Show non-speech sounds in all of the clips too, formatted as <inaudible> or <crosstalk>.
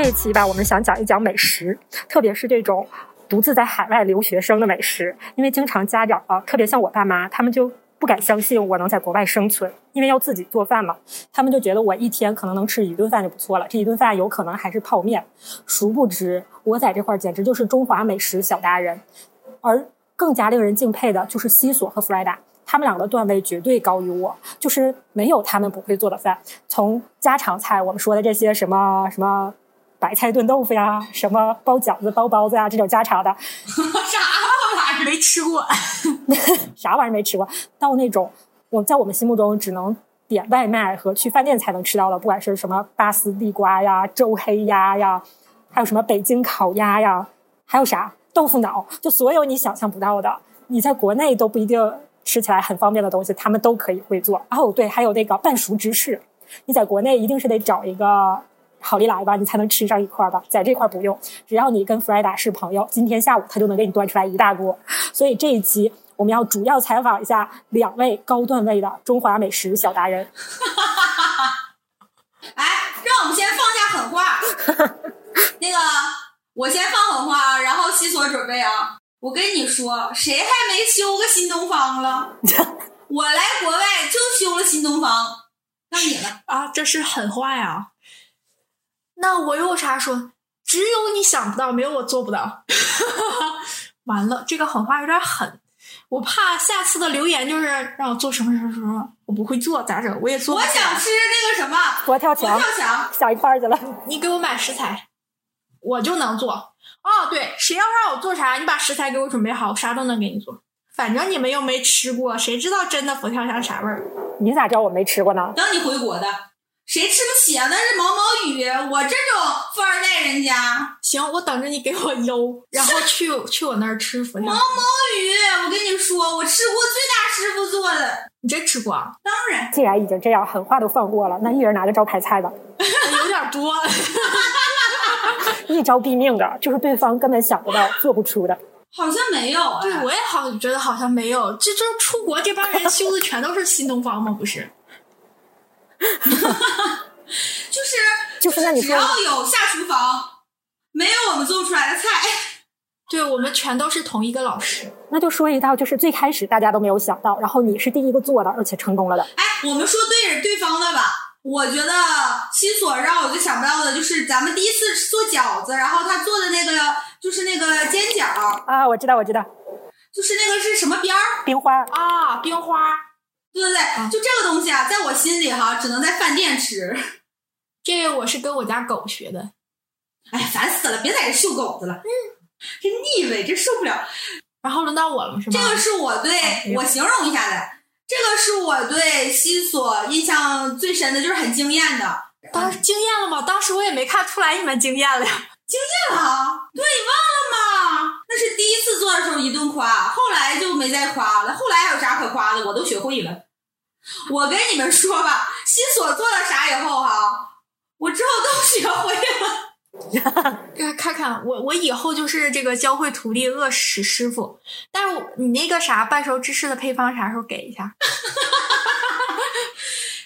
这一期吧，我们想讲一讲美食，特别是这种独自在海外留学生的美食。因为经常家长啊，特别像我爸妈，他们就不敢相信我能在国外生存，因为要自己做饭嘛。他们就觉得我一天可能能吃一顿饭就不错了，这一顿饭有可能还是泡面。殊不知，我在这块儿简直就是中华美食小达人。而更加令人敬佩的就是西索和弗莱达，他们两个的段位绝对高于我，就是没有他们不会做的饭。从家常菜，我们说的这些什么什么。白菜炖豆腐呀，什么包饺子、包包子呀，这种家常的，<laughs> 啥玩意儿没吃过？<laughs> 啥玩意儿没吃过？到那种我在我们心目中只能点外卖和去饭店才能吃到的，不管是什么拔丝地瓜呀、周黑鸭呀，还有什么北京烤鸭呀，还有啥豆腐脑，就所有你想象不到的，你在国内都不一定吃起来很方便的东西，他们都可以会做。哦，对，还有那个半熟芝士，你在国内一定是得找一个。好利来吧，你才能吃上一块吧。在这块不用，只要你跟弗莱达是朋友，今天下午他就能给你端出来一大锅。所以这一期我们要主要采访一下两位高段位的中华美食小达人。<laughs> 哎，让我们先放下狠话。那个，我先放狠话，然后西索准备啊。我跟你说，谁还没修个新东方了？<laughs> 我来国外就修了新东方。到你了啊，这是狠话呀。那我有啥说？只有你想不到，没有我做不到。<laughs> 完了，这个狠话有点狠，我怕下次的留言就是让我做什么什么什么，我不会做咋整？我也做。我想吃那个什么佛跳墙，佛跳墙想一块去了。你给我买食材，我就能做。哦，对，谁要让我做啥，你把食材给我准备好，我啥都能给你做。反正你们又没吃过，谁知道真的佛跳墙啥味儿？你咋知道我没吃过呢？等你回国的。谁吃不起啊？那是毛毛雨，我这种富二代人家。行，我等着你给我邮，然后 <laughs> 去去我那儿吃佛跳。毛毛雨，我跟你说，我吃过最大师傅做的。你真吃过？当然。既然已经这样，狠话都放过了，那一人拿个招牌菜吧。有点多。<laughs> 一招毙命的，就是对方根本想不到、做不出的。好像没有。对，我也好觉得好像没有。这这出国这帮人修的全都是新东方吗？不是。哈哈，就是就是，那你只要有下厨房，没有我们做不出来的菜。<laughs> 对我们全都是同一个老师。那就说一道，就是最开始大家都没有想到，然后你是第一个做的，而且成功了的。哎，我们说对着对方的吧。我觉得西索让我最想不到的就是咱们第一次做饺子，然后他做的那个就是那个煎饺啊，我知道，我知道，就是那个是什么边儿？冰花啊，冰花。对对对，就这个东西啊，在我心里哈，只能在饭店吃。这个我是跟我家狗学的。哎，烦死了！别在这秀狗子了，嗯，这腻味，这受不了。然后轮到我了，是吗？这个是我对我形容一下的，这个是我对西索印象最深的，就是很惊艳的。当时惊艳了吗？当时我也没看出来你们惊艳了呀。<laughs> 惊艳了？对，你忘了吗？那是第一次做的时候一顿夸，后来就没再夸了。后来还有啥可夸的？我都学会了。<laughs> 我跟你们说吧，新所做了啥以后哈，我之后都学会了。<laughs> 看看我，我以后就是这个教会徒弟，饿死师傅。但是你那个啥半熟芝士的配方啥时候给一下？<laughs>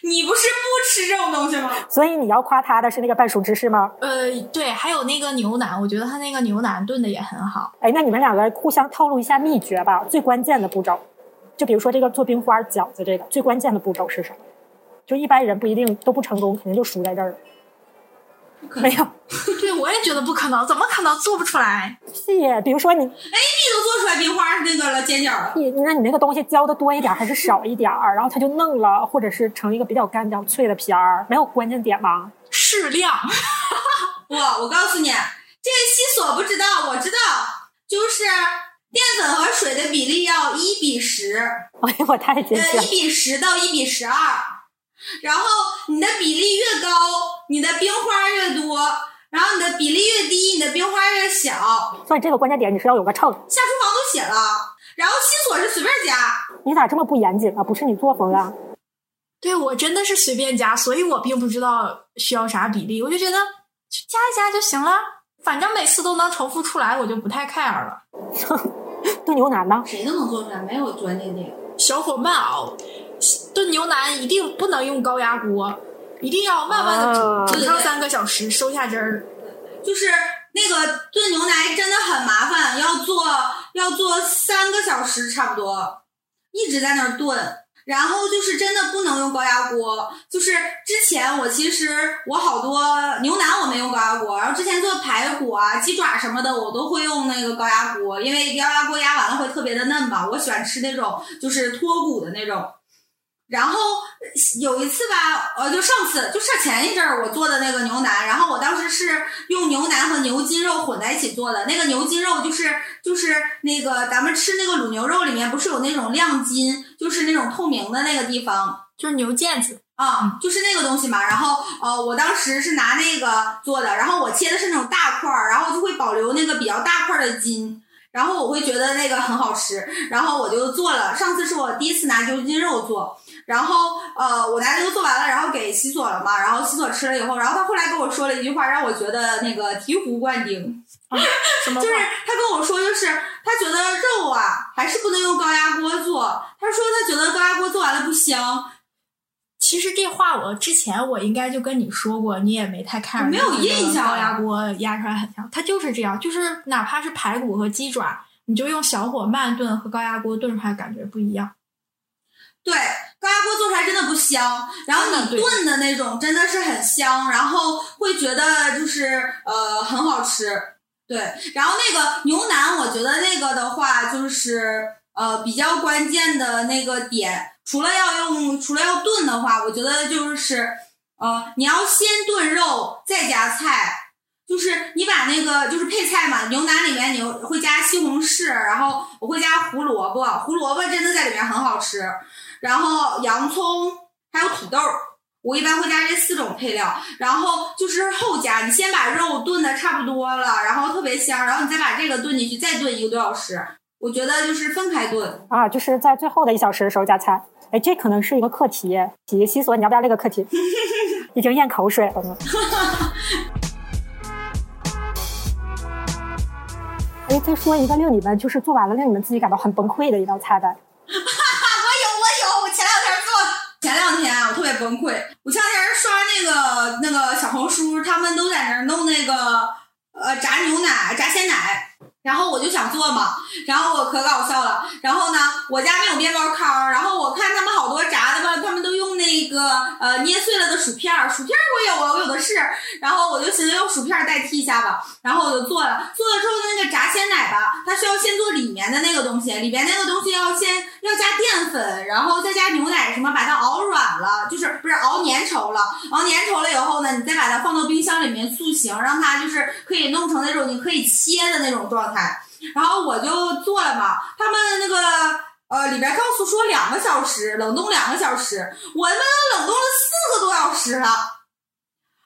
你不是不吃这种东西吗？所以你要夸他的是那个半熟芝士吗？呃，对，还有那个牛腩，我觉得他那个牛腩炖的也很好。哎，那你们两个互相透露一下秘诀吧，最关键的步骤。就比如说这个做冰花饺子，这个最关键的步骤是什么？就一般人不一定都不成功，肯定就输在这儿了。没有，<laughs> 对我也觉得不可能，怎么可能做不出来？屁，比如说你哎，你都做出来冰花是那个了尖角了，你那你那个东西浇的多一点还是少一点儿，然后它就嫩了，或者是成一个比较干、比较脆的皮儿，没有关键点吗？适量。<laughs> 不，我告诉你，这个西索不知道，我知道，就是淀粉和水的比例要一比十。哎呀，我太坚持了。一比十到一比十二。然后你的比例越高，你的冰花越多，然后你的比例越低，你的冰花越小。所以这个关键点你是要有个秤。下厨房都写了，然后西索是随便加。你咋这么不严谨啊？不是你作风啊？对我真的是随便加，所以我并不知道需要啥比例，我就觉得加一加就行了，反正每次都能重复出来，我就不太 care 了。<laughs> <laughs> 炖牛腩呢？谁都能做出来，没有专业那个。小火慢熬，炖牛腩一定不能用高压锅，一定要慢慢的啊煮，煮上三个小时，收下汁儿。就是那个炖牛腩真的很麻烦，要做要做三个小时差不多，一直在那儿炖。然后就是真的不能用高压锅，就是之前我其实我好多牛腩我没用高压锅，然后之前做排骨啊、鸡爪什么的我都会用那个高压锅，因为高压锅压完了会特别的嫩嘛，我喜欢吃那种就是脱骨的那种。然后有一次吧，呃，就上次，就是前一阵儿我做的那个牛腩，然后我当时是用牛腩和牛筋肉混在一起做的。那个牛筋肉就是就是那个咱们吃那个卤牛肉里面不是有那种亮筋，就是那种透明的那个地方就是牛腱子，啊，就是那个东西嘛。然后呃，我当时是拿那个做的，然后我切的是那种大块儿，然后就会保留那个比较大块儿的筋。然后我会觉得那个很好吃，然后我就做了。上次是我第一次拿牛筋肉做，然后呃，我拿这个做完了，然后给西索了嘛，然后西索吃了以后，然后他后来跟我说了一句话，让我觉得那个醍醐灌顶，什么话？<laughs> 就是他跟我说，就是他觉得肉啊还是不能用高压锅做，他说他觉得高压锅做完了不香，其实这话我之前我应该就跟你说过，你也没太看。没有印象高压锅压出来很香，它就是这样，就是哪怕是排骨和鸡爪，你就用小火慢炖和高压锅炖出来感觉不一样。对，高压锅做出来真的不香，然后你炖的那种真的是很香，然后会觉得就是呃很好吃。对，然后那个牛腩，我觉得那个的话就是呃比较关键的那个点，除了要用，除了要炖的话，我觉得就是呃你要先炖肉再加菜。就是你把那个就是配菜嘛，牛腩里面你会加西红柿，然后我会加胡萝卜，胡萝卜真的在里面很好吃。然后洋葱还有土豆，我一般会加这四种配料。然后就是后加，你先把肉炖的差不多了，然后特别香，然后你再把这个炖进去，再炖一个多小时。我觉得就是分开炖。啊，就是在最后的一小时的时候加菜。哎，这可能是一个课题。题西索，你要不要这个课题？<laughs> 已经咽口水了呢。<laughs> 哎，再说一个令你们就是做完了令你们自己感到很崩溃的一道菜呗。我有，我有，我前两天做，前两天啊我特别崩溃。我前两天刷那个那个小红书，他们都在那儿弄那个呃炸牛奶、炸鲜奶，然后我就想做嘛，然后我可搞笑了。然后呢，我家没有面包糠，然后我看他们好多炸的吧，他们都用那个呃捏碎了的薯片儿，薯片儿我有啊，我有的是。然后我就寻思用薯片儿代替一下吧，然后我就做了。做了之后那个炸鲜奶吧，它需要先做里面的那个东西，里面那个东西要先要加淀粉，然后再加牛奶什么，把它熬软了，就是不是熬粘稠了，熬粘稠了以后呢，你再把它放到冰箱里面塑形，让它就是可以弄成那种你可以切的那种状态。然后我就做了嘛，他们那个呃里边告诉说两个小时冷冻两个小时，我他妈都冷冻了四个多小时了。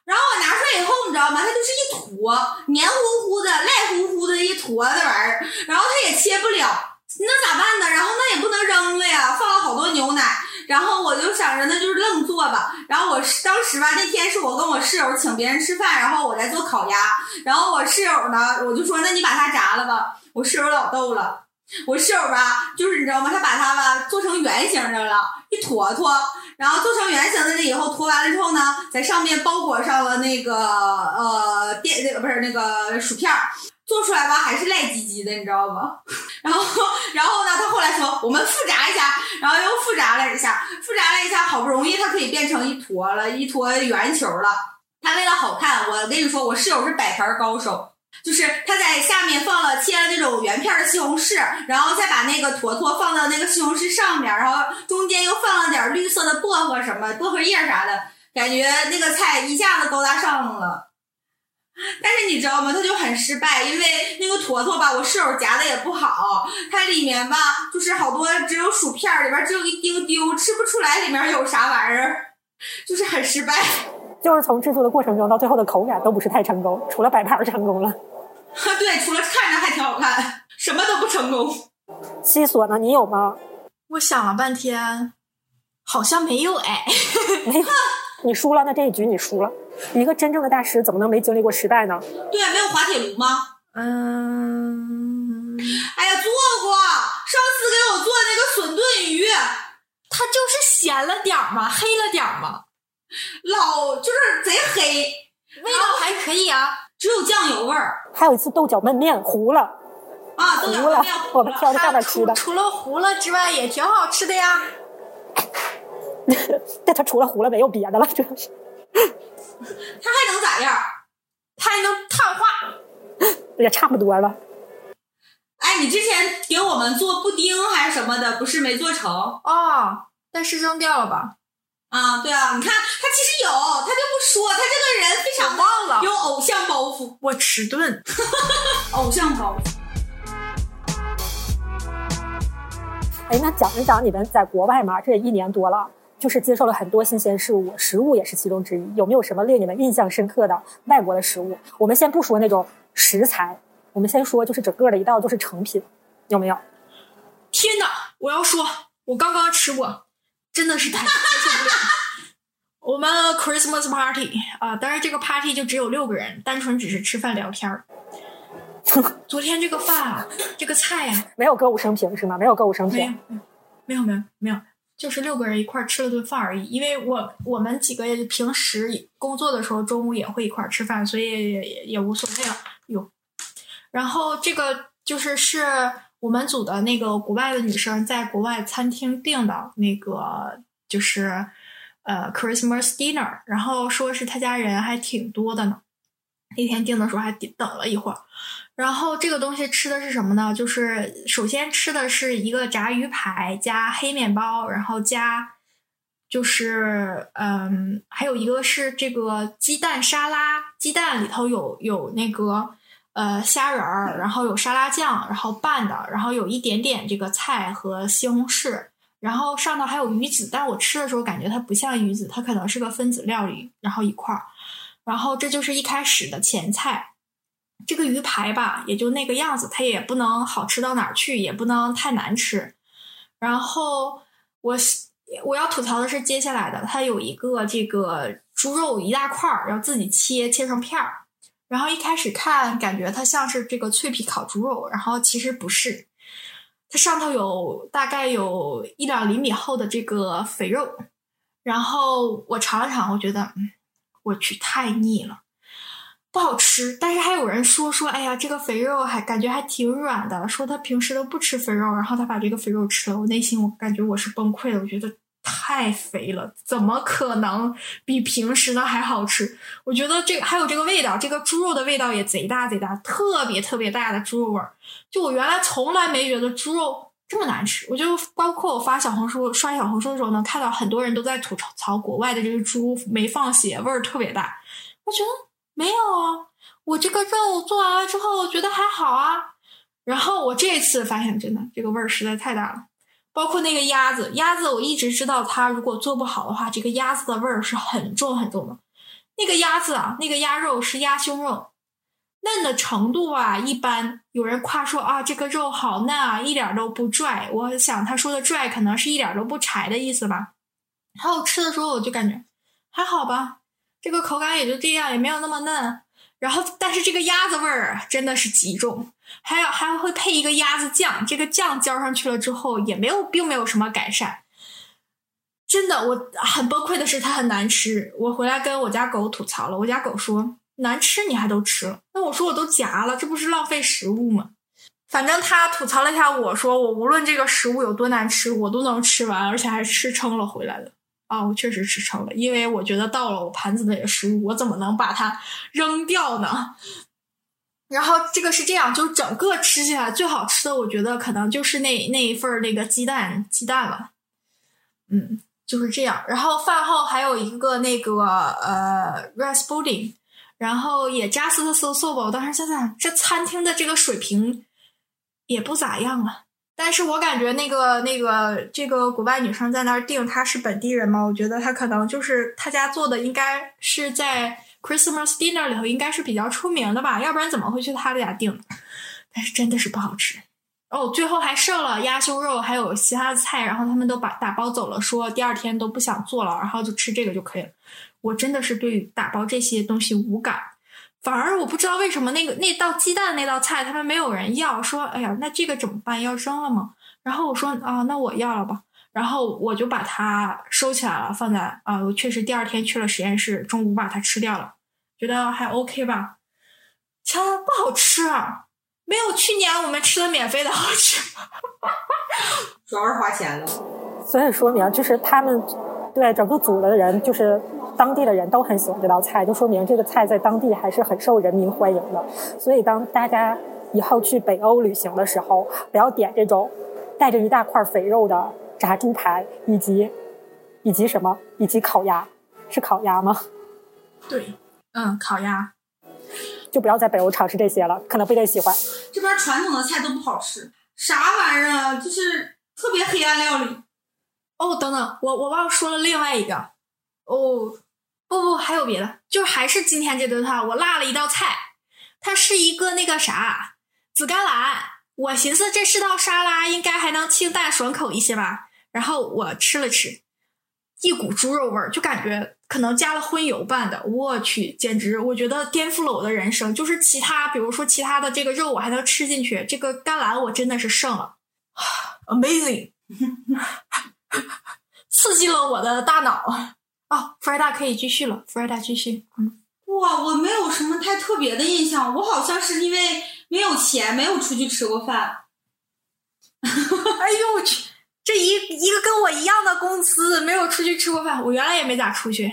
然后我拿出来以后，你知道吗？它就是一坨黏糊糊的、赖乎乎的一坨那玩意儿，然后它也切不了，那咋办呢？然后那也不能扔了呀，放了好多牛奶。然后我就想着那就是愣做吧。然后我是当时吧，那天是我跟我室友请别人吃饭，然后我在做烤鸭。然后我室友呢，我就说那你把它炸了吧。我室友老逗了，我室友吧，就是你知道吗？他把它吧做成圆形的了，一坨坨。然后做成圆形的了以后，坨完了之后呢，在上面包裹上了那个呃电那个不是那个薯片儿，做出来吧还是赖唧唧的，你知道吗？<laughs> 然后然后呢，他后来说我们复炸一下，然后又复炸了一下，复炸了一下，好不容易它可以变成一坨了，一坨圆球了。他为了好看，我跟你说，我室友是摆盘高手。就是他在下面放了切了那种圆片的西红柿，然后再把那个坨坨放到那个西红柿上面，然后中间又放了点绿色的薄荷什么薄荷叶啥的，感觉那个菜一下子高大上了。<laughs> 但是你知道吗？它就很失败，因为那个坨坨吧，我室友夹的也不好，它里面吧就是好多只有薯片，里边只有一丢丢，吃不出来里面有啥玩意儿，就是很失败。<laughs> 就是从制作的过程中到最后的口感都不是太成功，除了摆盘儿成功了。<laughs> 对，除了看着还挺好看，什么都不成功。西索呢？你有吗？我想了半天，好像没有哎。没有，你输了。那这一局你输了。一个真正的大师怎么能没经历过失败呢？对啊，没有滑铁卢吗？嗯，哎呀，做过，上次给我做那个笋炖鱼，它就是咸了点儿嘛，黑了点儿嘛，老就是贼黑，味道还可以啊。只有酱油味儿还有一次豆角焖面糊了，啊，豆角糊了面，糊了。我们挑着上它面吃的。除除了糊了之外，也挺好吃的呀。<laughs> 但他除了糊了没有别的了，主要是 <laughs> 他还能咋样？他还能碳化，也差不多了。哎，你之前给我们做布丁还是什么的，不是没做成哦，但是扔掉了吧？啊？对啊，你看他其实有，他就不说，他这个人非常忘了，有偶像包袱，我迟钝。<laughs> 偶像包袱。哎，那讲一讲你们在国外嘛，这也一年多了，就是接受了很多新鲜事物，食物也是其中之一。有没有什么令你们印象深刻的外国的食物？我们先不说那种食材，我们先说就是整个的一道就是成品，有没有？天哪！我要说，我刚刚吃过，真的是太接受不了。我们 Christmas party 啊、当然这个 party 就只有六个人，单纯只是吃饭聊天儿。<laughs> 昨天这个饭啊，这个菜啊，没有歌舞升平是吗？没有歌舞升没有平。没有没有没有，就是六个人一块吃了顿饭而已。因为我我们几个平时工作的时候中午也会一块吃饭，所以也也也无所谓了。哟，然后这个就是是我们组的那个国外的女生在国外餐厅订的那个就是呃 Christmas dinner，然后说是她家人还挺多的呢。那天订的时候还等等了一会儿，然后这个东西吃的是什么呢？就是首先吃的是一个炸鱼排加黑面包，然后加就是嗯，还有一个是这个鸡蛋沙拉，鸡蛋里头有有那个呃虾仁儿，然后有沙拉酱，然后拌的，然后有一点点这个菜和西红柿，然后上头还有鱼子，但我吃的时候感觉它不像鱼子，它可能是个分子料理，然后一块儿。然后这就是一开始的前菜。这个鱼排吧，也就那个样子，它也不能好吃到哪儿去，也不能太难吃。然后我我要吐槽的是接下来的，它有一个这个猪肉一大块儿，要自己切切成片儿。然后一开始看感觉它像是这个脆皮烤猪肉，然后其实不是，它上头有大概有一两厘米厚的这个肥肉。然后我尝了尝，我觉得，我去，太腻了，不好吃。但是还有人说说，哎呀，这个肥肉还感觉还挺软的，说他平时都不吃肥肉，然后他把这个肥肉吃了，我内心我感觉我是崩溃了，我觉得太肥了，怎么可能比平时的还好吃？我觉得这还有这个味道，这个猪肉的味道也贼大贼大，特别特别大的猪肉味儿。就我原来从来没觉得猪肉这么难吃，我就包括我发小红书刷小红书的时候，能看到很多人都在吐槽国外的这个猪没放血，味儿特别大。我觉得没有啊，我这个肉做完了之后，我觉得还好啊。然后我这次发现，真的这个味儿实在太大了。包括那个鸭子，鸭子我一直知道它如果做不好的话，这个鸭子的味儿是很重很重的。那个鸭子啊，那个鸭肉是鸭胸肉，嫩的程度啊一般。有人夸说啊，这个肉好嫩啊，一点都不拽。我想他说的拽可能是一点都不柴的意思吧。然后吃的时候我就感觉还好吧，这个口感也就这样，也没有那么嫩。然后，但是这个鸭子味儿真的是极重，还有还会配一个鸭子酱，这个酱浇上去了之后，也没有，并没有什么改善。真的，我很崩溃的是它很难吃。我回来跟我家狗吐槽了，我家狗说难吃你还都吃了，那我说我都夹了，这不是浪费食物吗？反正他吐槽了一下我说，我无论这个食物有多难吃，我都能吃完，而且还吃撑了回来的。啊，我确实吃撑了，因为我觉得到了我盘子里的食物，我怎么能把它扔掉呢？然后这个是这样，就整个吃起来最好吃的，我觉得可能就是那那一份那个鸡蛋鸡蛋了，嗯，就是这样。然后饭后还有一个那个呃 rice pudding，然后也 just so so 吧。我当时想想，这餐厅的这个水平也不咋样啊。但是我感觉那个那个这个国外女生在那儿订，她是本地人嘛？我觉得她可能就是她家做的，应该是在 Christmas dinner 里头应该是比较出名的吧，要不然怎么会去她家订？但是真的是不好吃哦，最后还剩了鸭胸肉，还有其他的菜，然后他们都把打包走了，说第二天都不想做了，然后就吃这个就可以了。我真的是对打包这些东西无感。反而我不知道为什么那个那道鸡蛋那道菜他们没有人要，说哎呀那这个怎么办？要扔了吗？然后我说啊那我要了吧，然后我就把它收起来了，放在啊我确实第二天去了实验室，中午把它吃掉了，觉得还 OK 吧，切不好吃，啊，没有去年我们吃的免费的好吃，<laughs> 主要是花钱了，所以说明就是他们对整个组的人就是。当地的人都很喜欢这道菜，就说明这个菜在当地还是很受人民欢迎的。所以，当大家以后去北欧旅行的时候，不要点这种带着一大块肥肉的炸猪排，以及以及什么，以及烤鸭，是烤鸭吗？对，嗯，烤鸭，就不要在北欧尝试这些了，可能不一定喜欢。这边传统的菜都不好吃，啥玩意儿啊？就是特别黑暗料理。哦，等等，我我忘说了另外一个，哦。不不，还有别的，就还是今天这顿饭，我落了一道菜，它是一个那个啥紫甘蓝。我寻思这是道沙拉，应该还能清淡爽口一些吧。然后我吃了吃，一股猪肉味儿，就感觉可能加了荤油拌的。我去，简直我觉得颠覆了我的人生。就是其他，比如说其他的这个肉我还能吃进去，这个甘蓝我真的是剩了，amazing，<laughs> 刺激了我的大脑。哦，弗莱达可以继续了。弗莱达继续，嗯，哇，我没有什么太特别的印象，我好像是因为没有钱，没有出去吃过饭。<laughs> 哎呦我去，这一一个跟我一样的公司，没有出去吃过饭。我原来也没咋出去，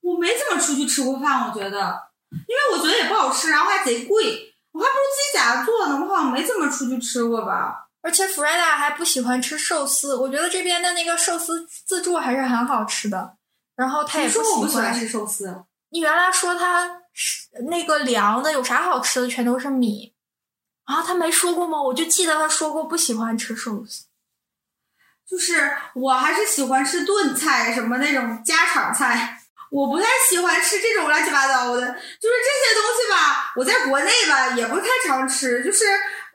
我没怎么出去吃过饭，我觉得，因为我觉得也不好吃，然后还贼贵，我还不如自己在家做呢。我好像没怎么出去吃过吧。而且弗莱达还不喜欢吃寿司，我觉得这边的那个寿司自助还是很好吃的。然后他也说我不喜欢吃寿司。你原来说他那个凉的有啥好吃的，全都是米啊？他没说过吗？我就记得他说过不喜欢吃寿司。就是我还是喜欢吃炖菜，什么那种家常菜。我不太喜欢吃这种乱七八糟的，就是这些东西吧。我在国内吧也不太常吃，就是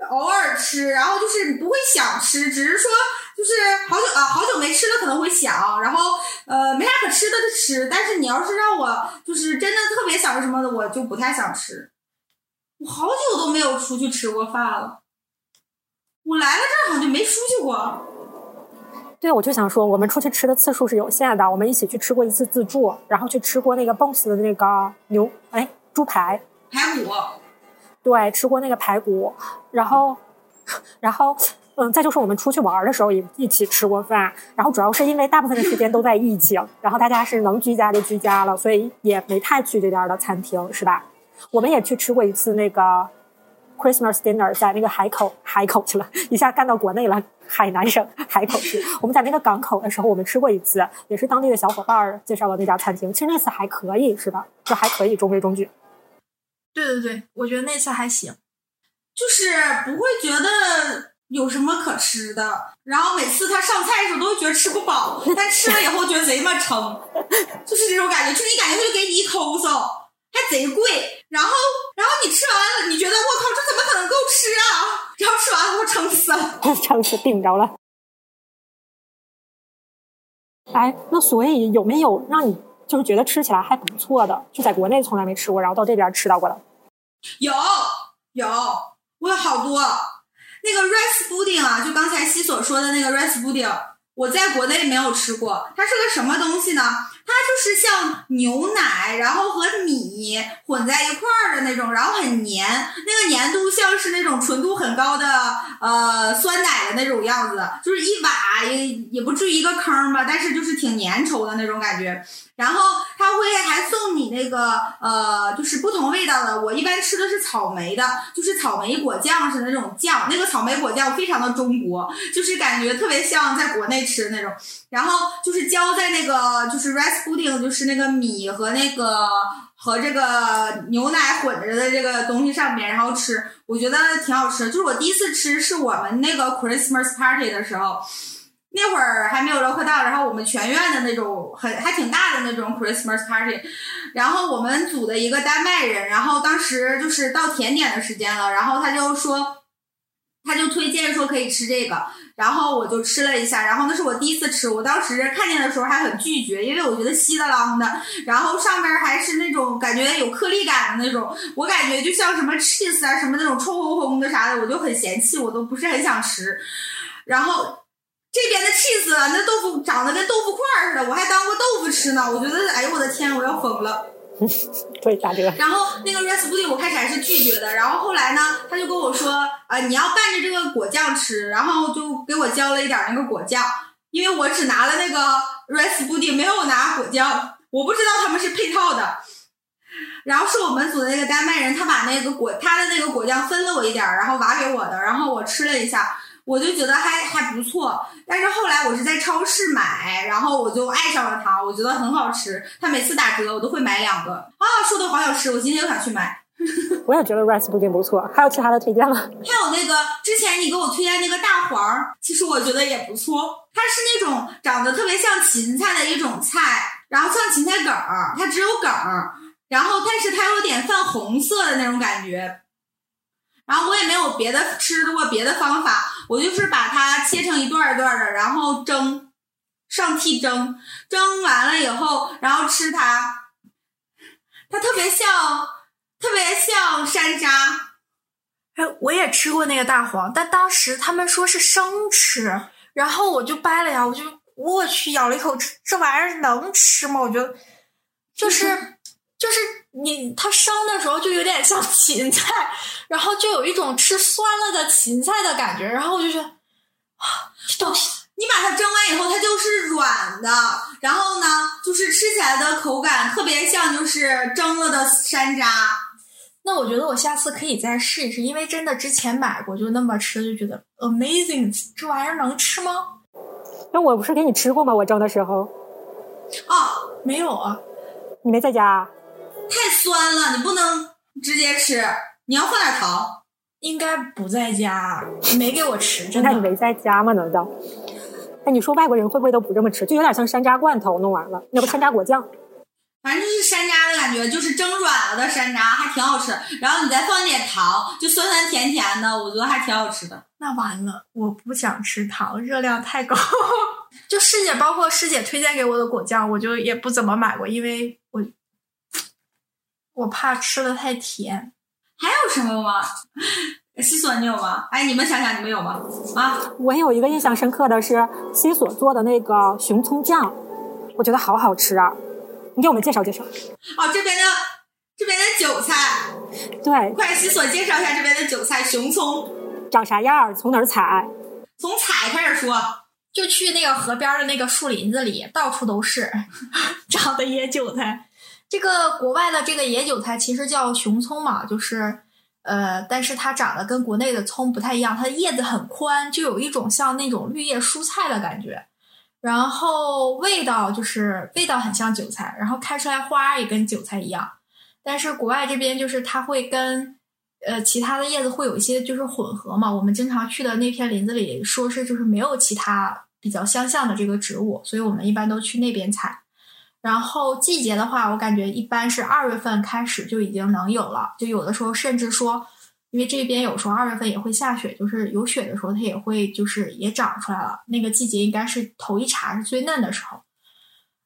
偶尔吃，然后就是不会想吃，只是说。就是好久啊，好久没吃了，可能会想，然后呃，没啥可吃的就吃。但是你要是让我就是真的特别想吃什么的，我就不太想吃。我好久都没有出去吃过饭了。我来了这儿好像就没出去过。对，我就想说，我们出去吃的次数是有限的。我们一起去吃过一次自助，然后去吃过那个 BOSS 的那个牛哎猪排排骨。对，吃过那个排骨，然后然后。嗯，再就是我们出去玩的时候也一起吃过饭，然后主要是因为大部分的时间都在疫情，然后大家是能居家就居家了，所以也没太去这边的餐厅，是吧？我们也去吃过一次那个 Christmas dinner，在那个海口，海口去了一下干到国内了，海南省海口市。我们在那个港口的时候，我们吃过一次，也是当地的小伙伴介绍的那家餐厅。其实那次还可以，是吧？就还可以，中规中矩。对对对，我觉得那次还行，就是不会觉得。有什么可吃的？然后每次他上菜的时候都会觉得吃不饱，但吃了以后觉得贼么撑，就是这种感觉。就是你感觉他就给你一抠搜，还贼贵。然后，然后你吃完了，你觉得我靠，这怎么可能够吃啊？然后吃完了，我撑死了，<laughs> 撑死顶着了。哎，那所以有没有让你就是觉得吃起来还不错的？就在国内从来没吃过，然后到这边吃到过的？有有，我有好多。那个 rice pudding 啊，就刚才西所说的那个 rice pudding，我在国内没有吃过。它是个什么东西呢？它就是像牛奶，然后和米混在一块儿的那种，然后很黏，那个粘度像是那种纯度很高的呃酸奶的那种样子，就是一瓦也也不至于一个坑吧，但是就是挺粘稠的那种感觉。然后他会还送你那个呃，就是不同味道的。我一般吃的是草莓的，就是草莓果酱似的那种酱。那个草莓果酱非常的中国，就是感觉特别像在国内吃的那种。然后就是浇在那个就是 rice pudding，就是那个米和那个和这个牛奶混着的这个东西上面，然后吃，我觉得挺好吃。就是我第一次吃是我们那个 Christmas party 的时候，那会儿还没有 lock down，然后我们全院的那种很还挺大的那种 Christmas party，然后我们组的一个丹麦人，然后当时就是到甜点的时间了，然后他就说，他就推荐说可以吃这个，然后我就吃了一下，然后那是我第一次吃，我当时看见的时候还很拒绝，因为我觉得稀的啷的，然后上面还是那种感觉有颗粒感的那种，我感觉就像什么 cheese 啊什么那种臭烘烘的啥的，我就很嫌弃，我都不是很想吃。然后这边的 cheese，那豆腐长得跟豆腐块似的，我还当过豆腐吃呢，我觉得哎呦我的天，我要疯了。<laughs> 对，打折。然后那个 raspberry 我开始还是拒绝的，然后后来呢，他就跟我说，呃，你要拌着这个果酱吃，然后就给我浇了一点那个果酱，因为我只拿了那个 raspberry，没有拿果酱，我不知道他们是配套的。然后是我们组的那个丹麦人，他把那个果他的那个果酱分了我一点，然后挖给我的，然后我吃了一下，我就觉得还还不错。但是后来我是在超市买，然后我就爱上了它，我觉得很好吃。它每次打折我都会买两个啊，说的好想吃，我今天又想去买。<laughs> 我也觉得 rice 布丁不错，还有其他的推荐吗？还有那个之前你给我推荐那个大黄儿，其实我觉得也不错。它是那种长得特别像芹菜的一种菜，然后像芹菜梗儿，它只有梗儿，然后但是它有点泛红色的那种感觉。然后我也没有别的吃过别的方法，我就是把它切成一段儿一段儿的，然后蒸，上屉蒸，蒸完了以后，然后吃它，它特别像，特别像山楂。哎，我也吃过那个大黄，但当时他们说是生吃，然后我就掰了呀，我就我去咬了一口，这这玩意儿能吃吗？我觉得就是 <laughs> 就是你它生的时候就有点像芹菜，然后就有一种吃酸了的芹菜的感觉，然后我就觉得啊，这东西你把它蒸完以后，它就是软的，然后呢，就是吃起来的口感特别像就是蒸了的山楂。那我觉得我下次可以再试一试，因为真的之前买过，就那么吃就觉得 amazing，这玩意儿能吃吗？那我不是给你吃过吗？我蒸的时候，哦，没有啊，你没在家啊？太酸了，你不能直接吃，你要放点糖。应该不在家，没给我吃，真的。那你没在家吗？难道？哎，你说外国人会不会都不这么吃？就有点像山楂罐头弄完了，那不山楂果酱？反正就是山楂的感觉，就是蒸软了的山楂，还挺好吃。然后你再放一点糖，就酸酸甜甜的，我觉得还挺好吃的。那完了，我不想吃糖，热量太高。<laughs> 就师姐，包括师姐推荐给我的果酱，我就也不怎么买过，因为我我怕吃的太甜。还有什么吗？西索，你有吗？哎，你们想想，你们有吗？啊，我有一个印象深刻的是西索做的那个熊葱酱，我觉得好好吃啊！你给我们介绍介绍。哦，这边的这边的韭菜，对，快西索介绍一下这边的韭菜熊葱，长啥样儿？从哪儿采？从采开始说。就去那个河边的那个树林子里，到处都是 <laughs> 长的野韭菜。这个国外的这个野韭菜其实叫熊葱嘛，就是呃，但是它长得跟国内的葱不太一样，它的叶子很宽，就有一种像那种绿叶蔬菜的感觉。然后味道就是味道很像韭菜，然后开出来花也跟韭菜一样。但是国外这边就是它会跟呃其他的叶子会有一些就是混合嘛。我们经常去的那片林子里，说是就是没有其他比较相像的这个植物，所以我们一般都去那边采。然后季节的话，我感觉一般是二月份开始就已经能有了，就有的时候甚至说，因为这边有时候二月份也会下雪，就是有雪的时候它也会就是也长出来了。那个季节应该是头一茬是最嫩的时候。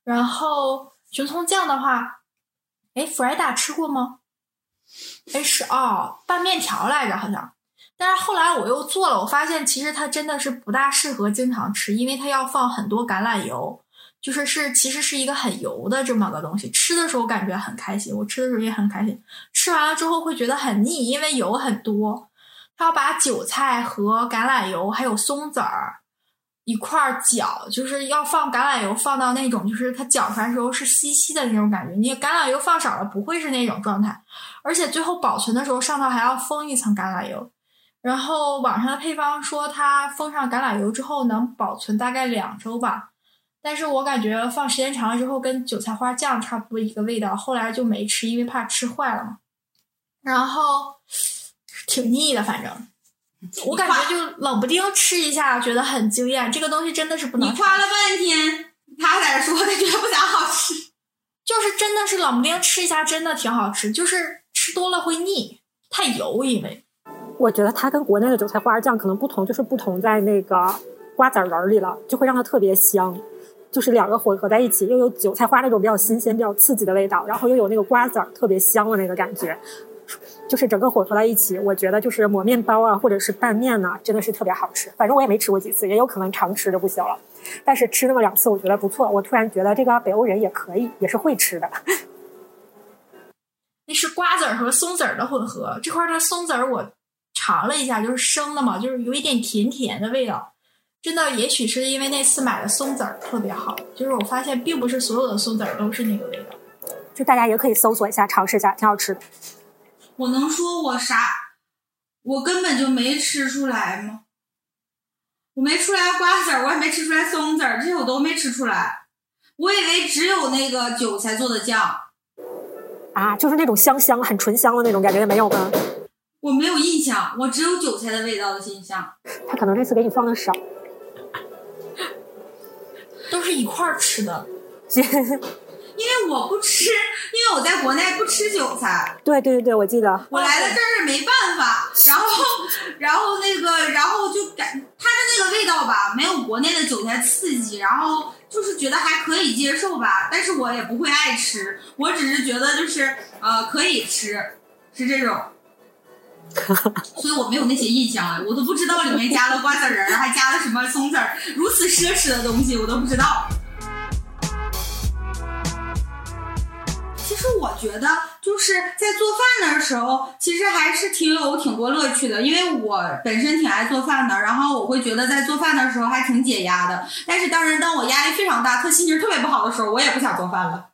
然后熊葱酱的话，哎，弗莱达吃过吗？哎是哦，拌面条来着好像。但是后来我又做了，我发现其实它真的是不大适合经常吃，因为它要放很多橄榄油。就是是，其实是一个很油的这么个东西。吃的时候感觉很开心，我吃的时候也很开心。吃完了之后会觉得很腻，因为油很多。它要把韭菜和橄榄油还有松子儿一块儿搅，就是要放橄榄油放到那种，就是它搅出来的时候是稀稀的那种感觉。你橄榄油放少了不会是那种状态，而且最后保存的时候上头还要封一层橄榄油。然后网上的配方说它封上橄榄油之后能保存大概两周吧。但是我感觉放时间长了之后，跟韭菜花酱差不多一个味道，后来就没吃，因为怕吃坏了嘛。然后挺腻的，反正我感觉就冷不丁吃一下，觉得很惊艳。这个东西真的是不能你夸了半天，他在这说他觉得不咋好吃。就是真的是冷不丁吃一下，真的挺好吃。就是吃多了会腻，太油，因为我觉得它跟国内的韭菜花酱可能不同，就是不同在那个瓜子仁儿里了，就会让它特别香。就是两个混合在一起，又有韭菜花那种比较新鲜、比较刺激的味道，然后又有那个瓜子儿特别香的那个感觉，就是整个混合在一起，我觉得就是抹面包啊，或者是拌面呐、真的是特别好吃。反正我也没吃过几次，也有可能常吃就不行了。但是吃那么两次，我觉得不错。我突然觉得这个北欧人也可以，也是会吃的。<laughs> 那是瓜子儿和松子儿的混合。这块的松子儿我尝了一下，就是生的嘛，就是有一点甜甜的味道。真的，也许是因为那次买的松子儿特别好，就是我发现并不是所有的松子儿都是那个味道。就大家也可以搜索一下，尝试一下，挺好吃的。我能说我啥？我根本就没吃出来吗？我没出来瓜子儿，我也没吃出来松子儿，这些我都没吃出来。我以为只有那个韭菜做的酱，啊，就是那种香香、很醇香的那种感觉，也没有吗？我没有印象，我只有韭菜的味道的印象。他可能这次给你放的少。都是一块儿吃的，因为我不吃，因为我在国内不吃韭菜，对对对对，我记得。我来了这儿没办法，然后，<laughs> 然后那个，然后就感它的那个味道吧，没有国内的韭菜刺激，然后就是觉得还可以接受吧，但是我也不会爱吃，我只是觉得就是呃可以吃，是这种。<laughs> 所以我没有那些印象哎，我都不知道里面加了瓜子仁儿，还加了什么松子儿，如此奢侈的东西我都不知道。其实我觉得就是在做饭的时候，其实还是挺有挺多乐趣的，因为我本身挺爱做饭的，然后我会觉得在做饭的时候还挺解压的。但是当然，当我压力非常大、特心情特别不好的时候，我也不想做饭了。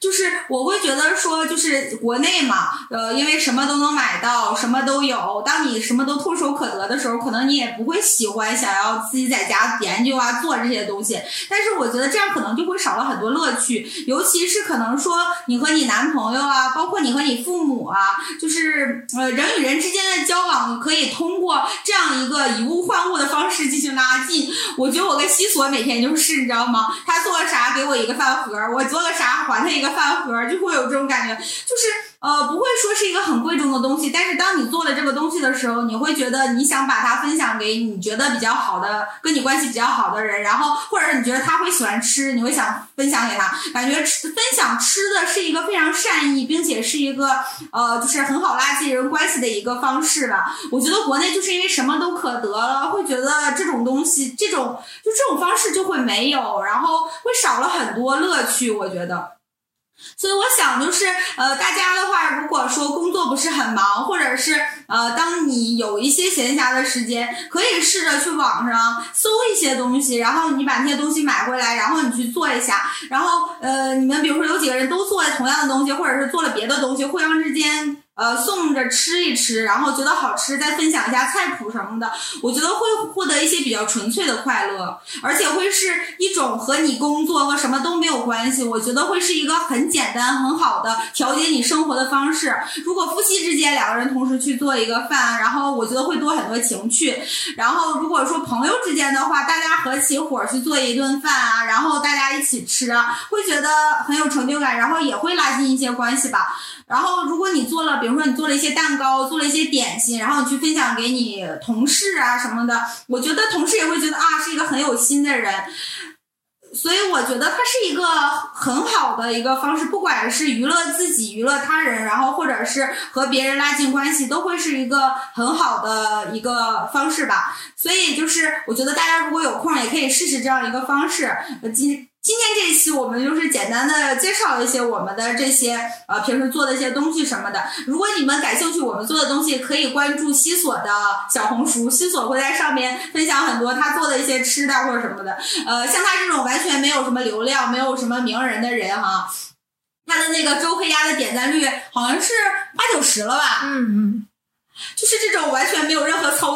就是我会觉得说，就是国内嘛，呃，因为什么都能买到，什么都有。当你什么都唾手可得的时候，可能你也不会喜欢想要自己在家研究啊做这些东西。但是我觉得这样可能就会少了很多乐趣，尤其是可能说你和你男朋友啊，包括你和你父母啊，就是呃人与人之间的交往，可以通过这样一个以物换物的方式进行拉近。我觉得我跟西索每天就是，你知道吗？他做个啥给我一个饭盒，我做个啥还他一个饭盒，就会有这种感觉，就是呃不会说是一个很贵重的东西，但是当你做了这个东西的时候，你会觉得你想把它分享给你觉得比较好的、跟你关系比较好的人，然后或者你觉得他会喜欢吃，你会想分享给他，感觉吃分享吃的是一个非常善意，并且是一个呃就是很好拉近人关系的一个方式吧。我觉得国内就是因为什么都可得了，会觉得这种东西这种就这种方式就会没有，然后会少了很多乐趣，我觉得。所以我想，就是呃，大家的话，如果说工作不是很忙，或者是呃，当你有一些闲暇的时间，可以试着去网上搜一些东西，然后你把那些东西买回来，然后你去做一下，然后呃，你们比如说有几个人都做了同样的东西，或者是做了别的东西，互相之间。呃，送着吃一吃，然后觉得好吃，再分享一下菜谱什么的，我觉得会获得一些比较纯粹的快乐，而且会是一种和你工作和什么都没有关系。我觉得会是一个很简单、很好的调节你生活的方式。如果夫妻之间两个人同时去做一个饭，然后我觉得会多很多情趣。然后如果说朋友之间的话，大家合起伙去做一顿饭啊，然后大家一起吃，会觉得很有成就感，然后也会拉近一些关系吧。然后，如果你做了，比如比如说你做了一些蛋糕，做了一些点心，然后你去分享给你同事啊什么的，我觉得同事也会觉得啊是一个很有心的人，所以我觉得它是一个很好的一个方式，不管是娱乐自己、娱乐他人，然后或者是和别人拉近关系，都会是一个很好的一个方式吧。所以就是我觉得大家如果有空，也可以试试这样一个方式。今今天这一期我们就是简单的介绍一些我们的这些呃平时做的一些东西什么的。如果你们感兴趣，我们做的东西可以关注西索的小红书，西索会在上面分享很多他做的一些吃的或者什么的。呃，像他这种完全没有什么流量、没有什么名人的人哈，他的那个周黑鸭的点赞率好像是八九十了吧？嗯嗯，就是这种完全没有任何操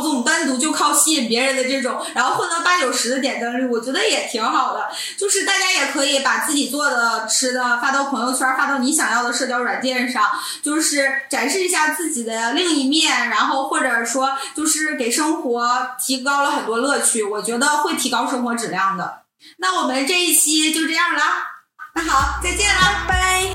吸引别人的这种，然后混到八九十的点赞率，我觉得也挺好的。就是大家也可以把自己做的吃的发到朋友圈，发到你想要的社交软件上，就是展示一下自己的另一面，然后或者说就是给生活提高了很多乐趣，我觉得会提高生活质量的。那我们这一期就这样了，那好，再见了，拜。